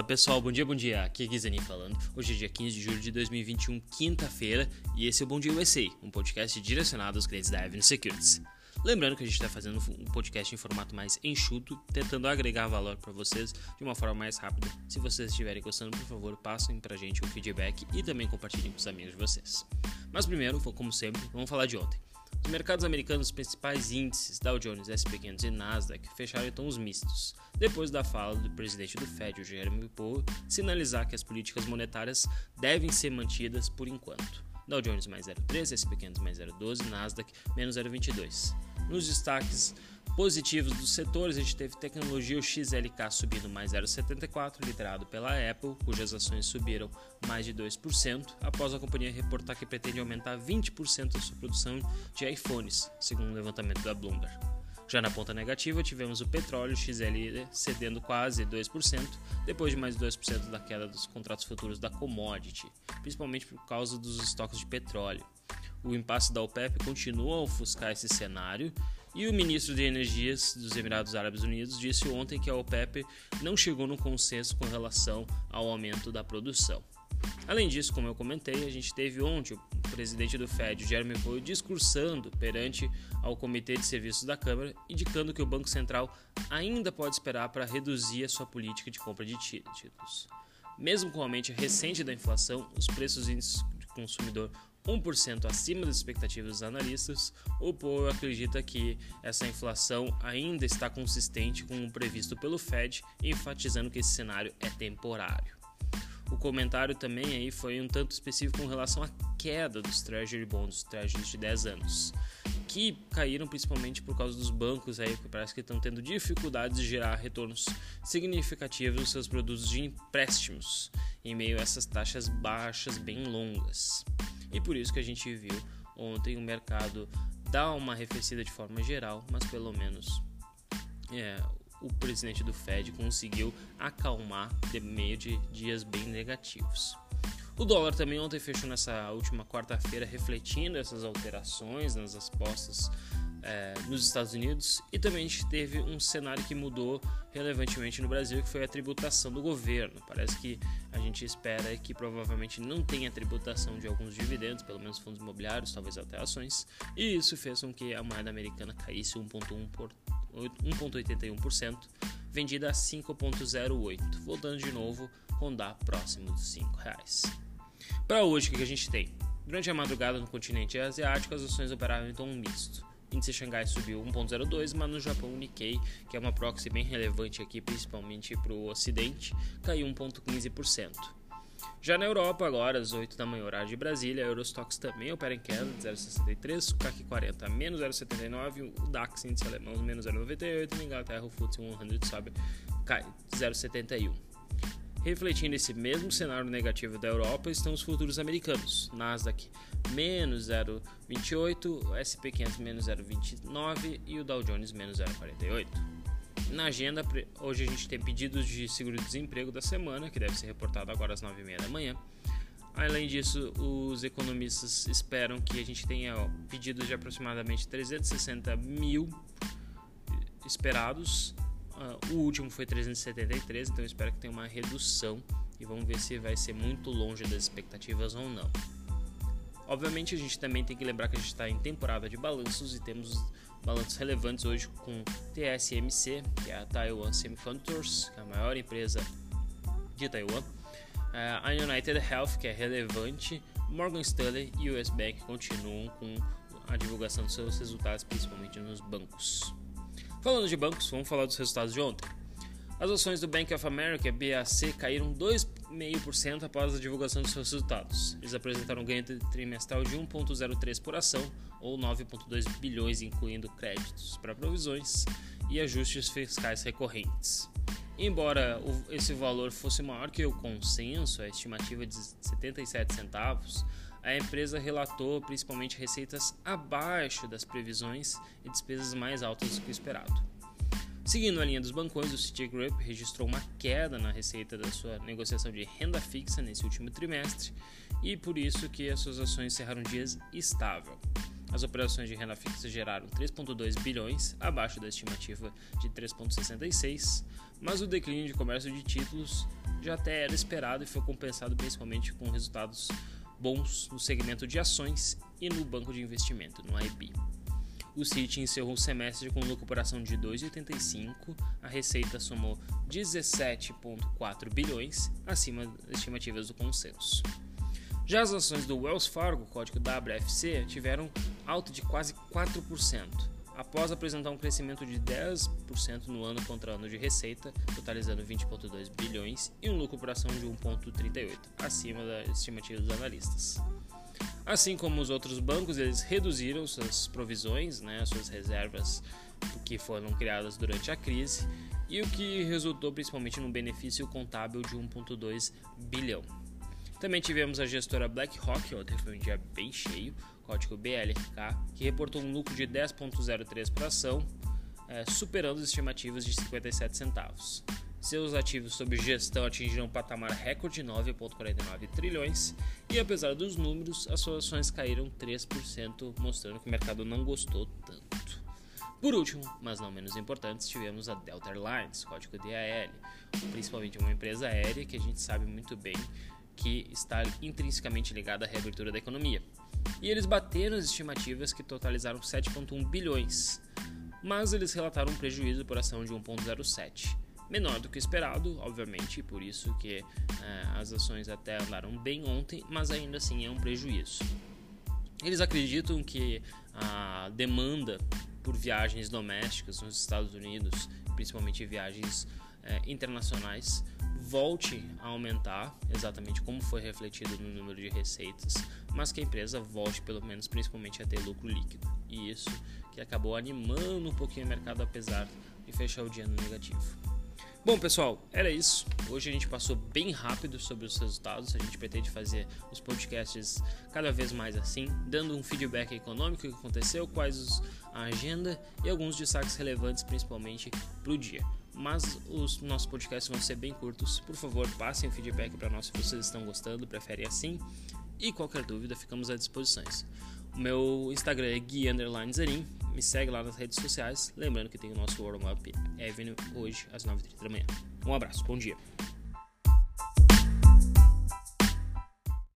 Fala pessoal, bom dia, bom dia. Aqui é Guizani falando. Hoje é dia 15 de julho de 2021, quinta-feira, e esse é o Bom Dia USA, um podcast direcionado aos clientes da Avenue Securities. Lembrando que a gente está fazendo um podcast em formato mais enxuto, tentando agregar valor para vocês de uma forma mais rápida. Se vocês estiverem gostando, por favor, passem para a gente o feedback e também compartilhem com os amigos de vocês. Mas primeiro, como sempre, vamos falar de ontem. Os mercados americanos, os principais índices Dow Jones, S&P 500 e Nasdaq fecharam em tons mistos, depois da fala do presidente do Fed, Jeremy Powell, sinalizar que as políticas monetárias devem ser mantidas por enquanto. Dow Jones mais 0,13, S&P 500 mais 0,12, Nasdaq menos 0,22. Nos destaques positivos dos setores, a gente teve tecnologia o XLK subindo mais 0,74, liderado pela Apple, cujas ações subiram mais de 2%, após a companhia reportar que pretende aumentar 20% a sua produção de iPhones, segundo um levantamento da Bloomberg. Já na ponta negativa, tivemos o petróleo XL cedendo quase 2%, depois de mais 2% da queda dos contratos futuros da commodity, principalmente por causa dos estoques de petróleo. O impasse da OPEP continua a ofuscar esse cenário e o ministro de Energias dos Emirados Árabes Unidos disse ontem que a OPEP não chegou no consenso com relação ao aumento da produção. Além disso, como eu comentei, a gente teve ontem o presidente do Fed, Jeremy Powell, discursando perante ao Comitê de Serviços da Câmara, indicando que o Banco Central ainda pode esperar para reduzir a sua política de compra de títulos. Mesmo com o aumento recente da inflação, os preços do consumidor 1% acima das expectativas dos analistas, o Powell acredita que essa inflação ainda está consistente com o previsto pelo Fed, enfatizando que esse cenário é temporário. O comentário também aí foi um tanto específico com relação à queda dos Treasury Bonds, Treasuries de 10 anos, que caíram principalmente por causa dos bancos aí que parece que estão tendo dificuldades de gerar retornos significativos nos seus produtos de empréstimos em meio a essas taxas baixas bem longas. E por isso que a gente viu ontem o mercado dar uma arrefecida de forma geral, mas pelo menos é, o presidente do Fed conseguiu acalmar de meio de dias bem negativos. O dólar também ontem fechou nessa última quarta-feira refletindo essas alterações nas apostas é, nos Estados Unidos e também a gente teve um cenário que mudou relevantemente no Brasil, que foi a tributação do governo. Parece que a gente espera que provavelmente não tenha tributação de alguns dividendos, pelo menos fundos imobiliários, talvez até ações, e isso fez com que a moeda americana caísse 1,81%, vendida a 5,08, voltando de novo rondar próximo dos 5 reais. Para hoje, o que a gente tem? Durante a madrugada no continente asiático, as ações operaram em tom misto índice Xangai subiu 1,02, mas no Japão o Nikkei, que é uma proxy bem relevante aqui, principalmente para o Ocidente, caiu 1,15%. Já na Europa, agora às 8 da manhã, horário de Brasília, a Eurostox também opera em queda de 0,63, o CAC 40 menos 0,79, o DAX índice alemão menos 0,98, na Inglaterra o FTSE 100 sobe cai 0,71. Refletindo esse mesmo cenário negativo da Europa estão os futuros americanos. Nasdaq menos 0,28, SP 500 menos 0,29 e o Dow Jones menos 0,48. Na agenda, hoje a gente tem pedidos de seguro-desemprego da semana, que deve ser reportado agora às 9h30 da manhã. Além disso, os economistas esperam que a gente tenha pedidos de aproximadamente 360 mil esperados Uh, o último foi 373, então espero que tenha uma redução e vamos ver se vai ser muito longe das expectativas ou não. Obviamente a gente também tem que lembrar que a gente está em temporada de balanços e temos balanços relevantes hoje com TSMC, que é a Taiwan Semiconductors, que é a maior empresa de Taiwan, uh, a United Health, que é relevante, Morgan Stanley e US Bank continuam com a divulgação dos seus resultados, principalmente nos bancos. Falando de bancos, vamos falar dos resultados de ontem. As ações do Bank of America, BAC, caíram 2,5% após a divulgação dos seus resultados. Eles apresentaram um ganho trimestral de 1,03 por ação, ou 9,2 bilhões, incluindo créditos para provisões e ajustes fiscais recorrentes. Embora esse valor fosse maior que o consenso, a estimativa de 77 centavos, a empresa relatou principalmente receitas abaixo das previsões e despesas mais altas do que o esperado. Seguindo a linha dos bancões, o Citigroup registrou uma queda na receita da sua negociação de renda fixa nesse último trimestre e por isso que as suas ações encerraram dias estável. As operações de renda fixa geraram 3,2 bilhões, abaixo da estimativa de 3,66, mas o declínio de comércio de títulos já até era esperado e foi compensado principalmente com resultados bons no segmento de ações e no banco de investimento, no IB. O Citi encerrou o semestre com lucro por ação de 2,85, a receita somou 17,4 bilhões, acima das estimativas do consenso. Já as ações do Wells Fargo, código WFC, tiveram alta de quase 4%, após apresentar um crescimento de 10% no ano contra ano de receita, totalizando 20,2 bilhões, e um lucro por ação de 1,38, acima da estimativa dos analistas. Assim como os outros bancos, eles reduziram suas provisões, né, suas reservas que foram criadas durante a crise, e o que resultou principalmente num benefício contábil de 1,2 bilhão. Também tivemos a gestora BlackRock, ontem foi um dia bem cheio, código BLRK, que reportou um lucro de 10,03 por ação, é, superando as estimativas de 57 centavos. Seus ativos sob gestão atingiram um patamar recorde de 9,49 trilhões e, apesar dos números, as suas ações caíram 3%, mostrando que o mercado não gostou tanto. Por último, mas não menos importante, tivemos a Delta Airlines, código DAL, principalmente uma empresa aérea que a gente sabe muito bem que está intrinsecamente ligada à reabertura da economia. E eles bateram as estimativas que totalizaram 7,1 bilhões, mas eles relataram um prejuízo por ação de 1,07 menor do que esperado, obviamente, por isso que é, as ações até andaram bem ontem, mas ainda assim é um prejuízo. Eles acreditam que a demanda por viagens domésticas nos Estados Unidos, principalmente viagens é, internacionais, volte a aumentar, exatamente como foi refletido no número de receitas, mas que a empresa volte pelo menos principalmente a ter lucro líquido. E isso que acabou animando um pouquinho o mercado apesar de fechar o dia no negativo. Bom, pessoal, era isso. Hoje a gente passou bem rápido sobre os resultados. A gente pretende fazer os podcasts cada vez mais assim, dando um feedback econômico que aconteceu, quais a agenda e alguns destaques relevantes, principalmente para o dia. Mas os nossos podcasts vão ser bem curtos. Por favor, passem o feedback para nós se vocês estão gostando, preferem assim. E qualquer dúvida, ficamos à disposição. O meu Instagram é gui_zarin me segue lá nas redes sociais. Lembrando que tem o nosso warm-up Avenue hoje às 9h30 da manhã. Um abraço, bom dia.